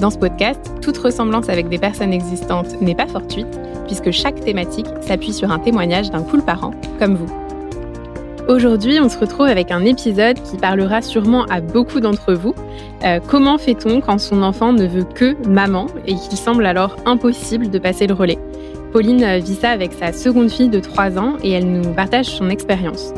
Dans ce podcast, toute ressemblance avec des personnes existantes n'est pas fortuite, puisque chaque thématique s'appuie sur un témoignage d'un cool parent, comme vous. Aujourd'hui, on se retrouve avec un épisode qui parlera sûrement à beaucoup d'entre vous. Euh, comment fait-on quand son enfant ne veut que maman et qu'il semble alors impossible de passer le relais? Pauline vit ça avec sa seconde fille de 3 ans et elle nous partage son expérience.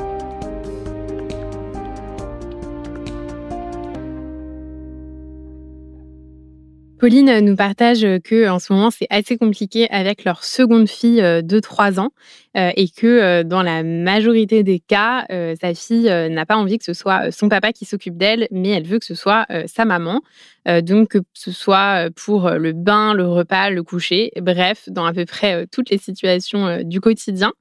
Pauline nous partage que en ce moment c'est assez compliqué avec leur seconde fille euh, de 3 ans euh, et que euh, dans la majorité des cas, sa fille n'a pas envie que ce soit son papa qui s'occupe d'elle, mais elle veut que ce soit sa maman. donc que ce soit pour le bain, le repas, le coucher, bref, dans à peu près toutes les situations du quotidien.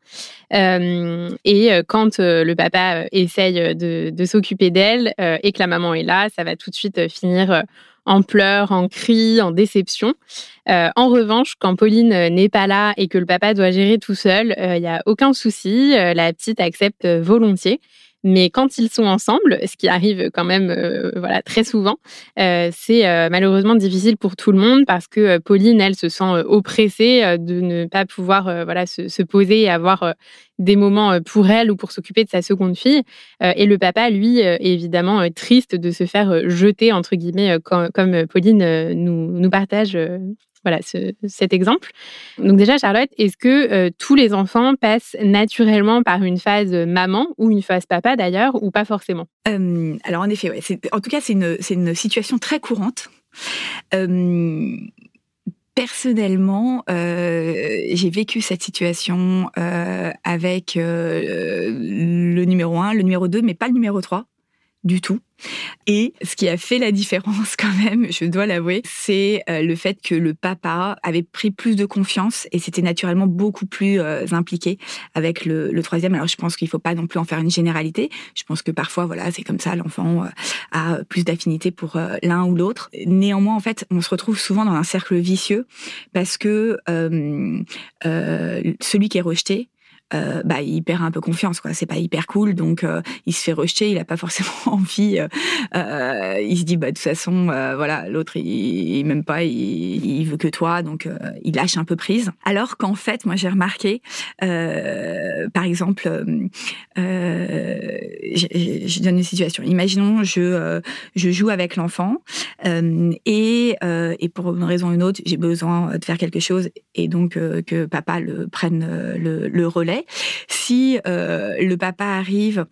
et quand le papa essaye de, de s'occuper d'elle et que la maman est là, ça va tout de suite finir en pleurs, en cris, en déception. Euh, en revanche, quand Pauline euh, n'est pas là et que le papa doit gérer tout seul, il euh, n'y a aucun souci, la petite accepte volontiers. Mais quand ils sont ensemble, ce qui arrive quand même voilà très souvent, c'est malheureusement difficile pour tout le monde parce que Pauline, elle, se sent oppressée de ne pas pouvoir voilà se, se, poser et avoir des moments pour elle ou pour s'occuper de sa seconde fille. et le papa, lui, est évidemment triste de se faire jeter entre guillemets comme, comme Pauline nous, nous partage voilà cet exemple. Donc déjà, Charlotte, est-ce que euh, tous les enfants passent naturellement par une phase maman ou une phase papa d'ailleurs, ou pas forcément? Euh, Alors en effet, en tout cas, c'est une, une, situation très courante. Euh, personnellement, j'ai vécu cette situation avec le numéro 1, le numéro 2, mais pas le numéro 3 du tout. Et ce qui a fait la différence quand même, je dois l'avouer, c'est euh, le fait que le papa avait pris plus de confiance et c'était naturellement beaucoup plus euh, impliqué avec le, troisième. Alors je pense qu'il ne faut pas non plus en faire une généralité. Je pense que parfois, voilà, c'est comme ça, l'enfant euh, a plus d'affinité pour l'un ou l'autre. Néanmoins, en fait, on se retrouve souvent dans un cercle vicieux parce que celui qui est rejeté, euh, bah, il perd un peu confiance. quoi. C'est pas hyper cool, donc euh, il se fait rejeter. Il a pas forcément envie. Euh, il se dit bah de toute façon, voilà, l'autre il, il m'aime pas, il, veut que toi, donc il lâche un peu prise. Alors qu'en fait, moi j'ai remarqué, par exemple, je, donne une situation. Imaginons je je joue avec l'enfant et et pour une raison ou une autre, j'ai besoin de faire quelque chose et donc que papa prenne le relais. Si euh, le papa arrive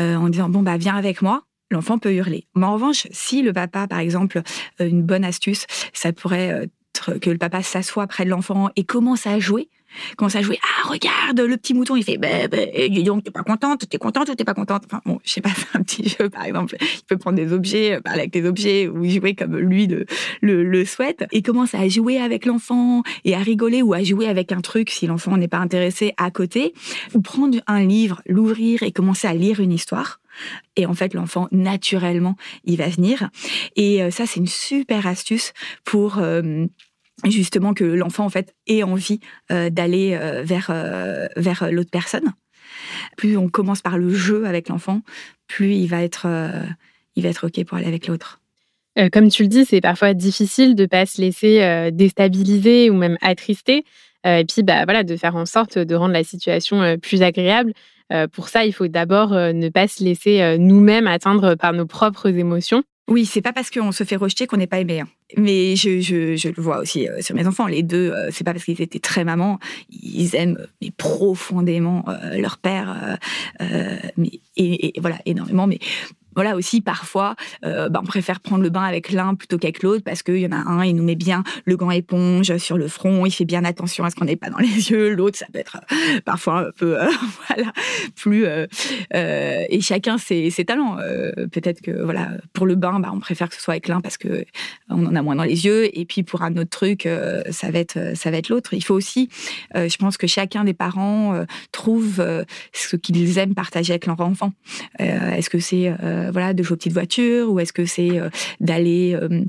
euh, en disant bon bah viens avec moi, l'enfant peut hurler. Mais en revanche, si le papa, par exemple, euh, une bonne astuce, ça pourrait être que le papa s'assoit près de l'enfant et commence à jouer commence à jouer. Ah, regarde, le petit mouton, il fait, bah, bah, dis donc, t'es pas contente, t'es contente ou t'es pas contente? Enfin, bon, je sais pas, c'est un petit jeu, par exemple. Il peut prendre des objets, parler avec des objets ou jouer comme lui le, le, souhaite. Et commence à jouer avec l'enfant et à rigoler ou à jouer avec un truc si l'enfant n'est pas intéressé à côté. Ou prendre un livre, l'ouvrir et commencer à lire une histoire. Et en fait, l'enfant, naturellement, il va venir. Et euh, ça, c'est une super astuce pour euh, justement que l'enfant en fait ait envie euh, d'aller euh, vers euh, vers l'autre personne. Plus on commence par le jeu avec l'enfant, plus il va être il va être ok pour aller avec l'autre. comme tu le dis, c'est parfois difficile de pas se laisser déstabiliser ou même attrister. et puis, bah, voilà, de faire en sorte de rendre la situation plus agréable. pour ça, il faut d'abord ne pas se laisser nous-mêmes atteindre par nos propres émotions. Oui, c'est pas parce qu'on se fait rejeter qu'on n'est pas aimé. Hein. Mais je, le vois aussi euh, sur mes enfants. Les deux, euh, c'est pas parce qu'ils étaient très mamans, ils aiment mais profondément euh, leur père, et, voilà énormément. Mais voilà aussi parfois, euh, bah, on préfère prendre le bain avec l'un plutôt qu'avec l'autre parce qu'il y en a un, il nous met bien le gant éponge sur le front, il fait bien attention à ce qu'on n'ait pas dans les yeux. L'autre, ça peut être euh, parfois un peu, euh, voilà, plus. et chacun ses, talents. Peut-être que voilà, pour le bain, bah, on préfère que ce soit avec l'un parce que on en a moins dans les yeux. Et puis pour un autre truc, ça va être, ça va être l'autre. Il faut aussi, je pense que chacun des parents trouve ce qu'ils aiment partager avec leur enfant. Est-ce que c'est voilà, de jouer aux petites voitures ou est-ce que c'est euh, d'aller euh,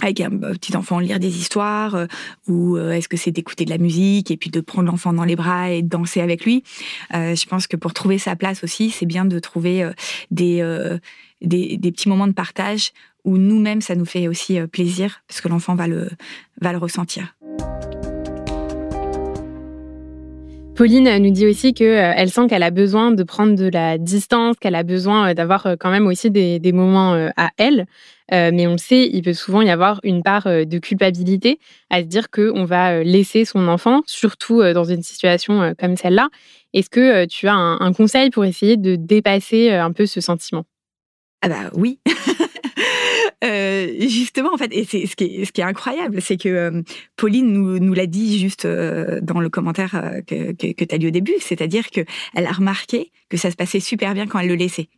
avec un petit enfant lire des histoires ou est-ce que c'est d'écouter de la musique et puis de prendre l'enfant dans les bras et de danser avec lui? Je pense que pour trouver sa place aussi, c'est bien de trouver des, des, des, petits moments de partage où nous-mêmes, ça nous fait aussi plaisir parce que l'enfant va le, va le ressentir. Pauline nous dit aussi qu'elle euh, sent qu'elle a besoin de prendre de la distance, qu'elle a besoin euh, d'avoir euh, quand même aussi des, moments à elle. mais on le sait, il peut souvent y avoir une part de culpabilité à se dire qu'on va laisser son enfant, surtout dans une situation comme celle-là. Est-ce que tu as un, conseil pour essayer de dépasser un peu ce sentiment? Ah bah oui Euh, justement, en fait, et c'est ce qui est, incroyable, c'est que euh, Pauline nous, l'a dit juste euh, dans le commentaire que, que tu as lu au début, c'est-à-dire qu'elle a remarqué que ça se passait super bien quand elle le laissait.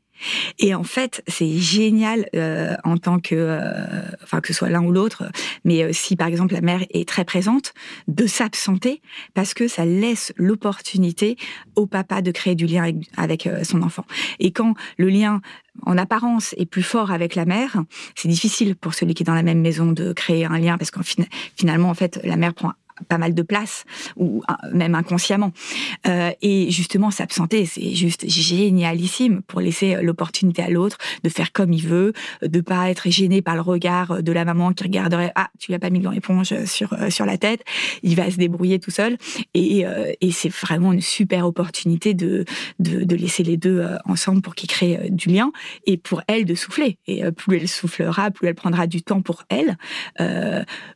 Et en fait, c'est génial euh, en tant que, euh, enfin que ce soit l'un ou l'autre, mais euh, si par exemple la mère est très présente, de s'absenter parce que ça laisse l'opportunité au papa de créer du lien avec, avec son enfant. Et quand le lien en apparence est plus fort avec la mère, c'est difficile pour celui qui est dans la même maison de créer un lien parce qu'en finalement en fait la mère prend pas mal de place, ou euh, même inconsciemment. Euh, et justement, s'absenter, c'est juste génialissime pour laisser l'opportunité à l'autre de faire comme il veut, de pas être gêné par le regard de la maman qui regarderait ah tu l'as pas mis dans l'éponge sur euh, sur la tête, il va se débrouiller tout seul. Et, et c'est vraiment une super opportunité de, de, de laisser les deux ensemble pour qu'ils créent du lien et pour elle de souffler. Et plus elle soufflera, plus elle prendra du temps pour elle,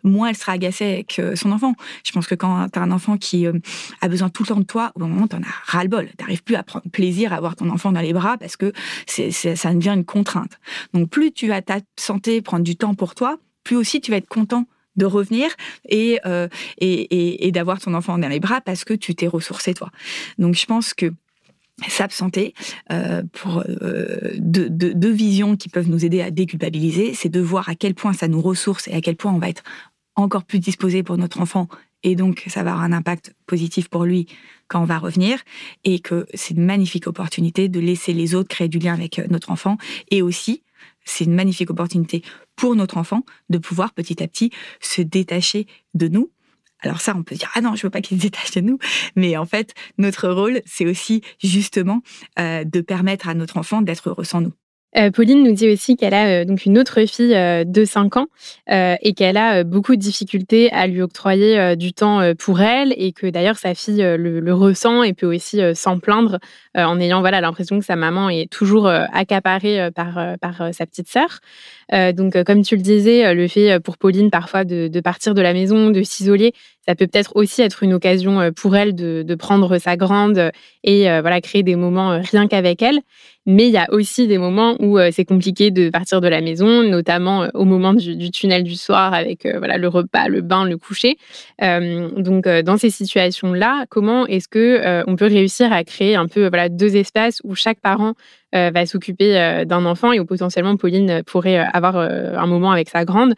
moins elle sera agacée avec son enfant. Je pense que quand tu as un enfant qui euh, a besoin tout le temps de toi, au moment, tu en as ras-le-bol. Tu n'arrives plus à prendre plaisir à avoir ton enfant dans les bras parce que ça devient une contrainte. Donc, plus tu vas t'absenter, prendre du temps pour toi, plus aussi tu vas être content de revenir et, euh, et, d'avoir ton enfant dans les bras parce que tu t'es ressourcé toi. Donc je pense que s'absenter euh, pour deux, deux, visions qui peuvent nous aider à déculpabiliser, c'est de voir à quel point ça nous ressource et à quel point on va être encore plus disposé pour notre enfant et donc ça va avoir un impact positif pour lui quand on va revenir et que c'est une magnifique opportunité de laisser les autres créer du lien avec euh, notre enfant et aussi c'est une magnifique opportunité pour notre enfant de pouvoir petit à petit se détacher de nous. Alors ça, on peut dire ah non, je veux pas qu'il se détache de nous, mais en fait, notre rôle, c'est aussi justement euh, de permettre à notre enfant d'être heureux sans nous. Euh, Pauline nous dit aussi qu'elle a euh, donc une autre fille euh, de 5 ans et qu'elle a beaucoup de difficultés à lui octroyer du temps pour elle et que d'ailleurs sa fille le, ressent et peut aussi s'en plaindre en ayant voilà l'impression que sa maman est toujours accaparée par par sa petite sœur. donc comme tu le disais, le fait pour Pauline parfois de, de partir de la maison, de s'isoler, ça peut peut-être aussi être une occasion pour elle de, prendre sa grande et voilà créer des moments rien qu'avec elle. Mais il y a aussi des moments où euh, c'est compliqué de partir de la maison, notamment euh, au moment du, tunnel du soir avec euh, voilà le repas, le bain, le coucher. donc dans ces situations-là, comment est-ce que on peut réussir à créer un peu voilà deux espaces où chaque parent va s'occuper d'un enfant et où potentiellement Pauline pourrait avoir un moment avec sa grande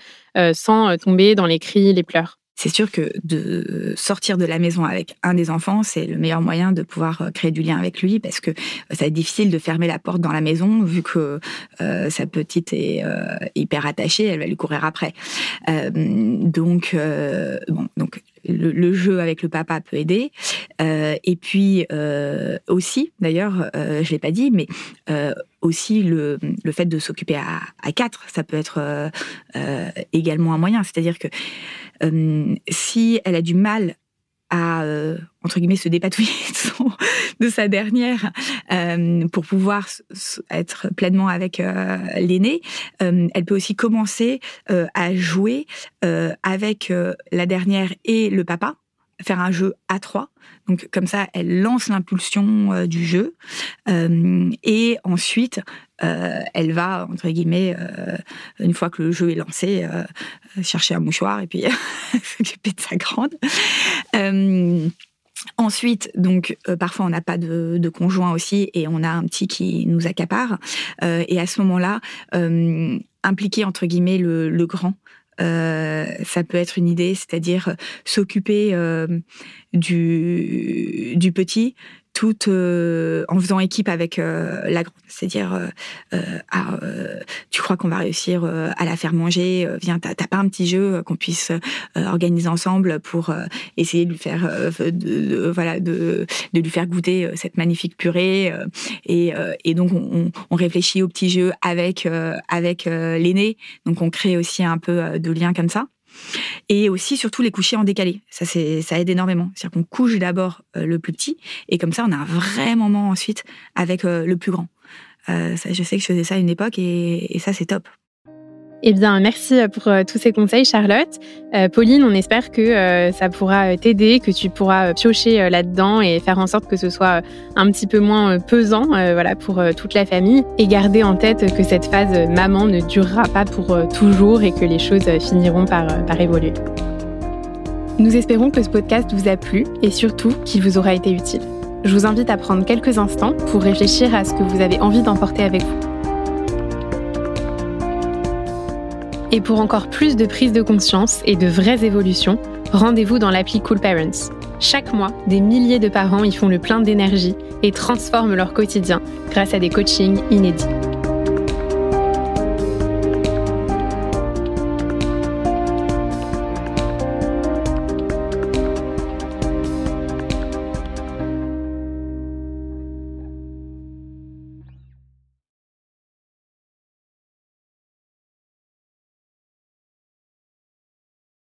sans tomber dans les cris, les pleurs? C'est sûr que de sortir de la maison avec un des enfants, c'est le meilleur moyen de pouvoir euh, créer du lien avec lui parce que euh, ça être difficile de fermer la porte dans la maison vu que euh, sa petite est hyper attachée, elle va lui courir après. donc, bon, donc le, jeu avec le papa peut aider. et puis aussi, d'ailleurs, je l'ai pas dit, mais aussi le, le fait de s'occuper à, à, quatre, ça peut être également un moyen. C'est-à-dire que euh, si elle a du mal à, euh, entre guillemets, se dépatouiller de, sa dernière euh, pour pouvoir être pleinement avec l'aîné, elle peut aussi commencer à jouer avec la dernière et le papa, faire un jeu à trois. Donc comme ça, elle lance l'impulsion du jeu et ensuite elle va, entre guillemets, une fois que le jeu est lancé, chercher un mouchoir et puis s'occuper de sa grande. Ensuite, donc parfois on n'a pas de, conjoint aussi et on a un petit qui nous accapare. et à ce moment-là, impliquer entre guillemets le grand euh, ça peut être une idée, c'est-à-dire euh, s'occuper euh, du petit tout euh, en faisant équipe avec euh, la grande. C'est-à-dire, euh, ah, tu crois qu'on va réussir à la faire manger Viens, t'as pas un petit jeu qu'on puisse organiser ensemble pour essayer de lui faire, de, voilà, de, de, lui faire goûter cette magnifique purée. et, et donc, on, on, réfléchit au petit jeu avec avec l'aîné. Donc, on crée aussi un peu de lien comme ça. Et aussi, surtout, les coucher en décalé. Ça, ça aide énormément. C'est-à-dire qu'on couche d'abord euh, le plus petit, et comme ça, on a un vrai moment ensuite avec euh, le plus grand. Euh, je sais que je faisais ça à une époque, et ça, c'est top. Eh bien, merci euh, pour euh, tous ces conseils, Charlotte. Euh, Pauline, on espère que ça pourra t'aider, que tu pourras piocher là-dedans et faire en sorte que ce soit un petit peu moins pesant voilà, pour toute la famille. Et garder en tête que cette phase maman ne durera pas pour toujours et que les choses finiront par, par évoluer. Nous espérons que ce podcast vous a plu et surtout qu'il vous aura été utile. Je vous invite à prendre quelques instants pour réfléchir à ce que vous avez envie d'emporter avec vous. Et pour encore plus de prise de conscience et de vraies évolutions, rendez-vous dans l'appli Cool Parents. Chaque mois, des milliers de parents y font le plein d'énergie et transforment leur quotidien grâce à des coachings inédits.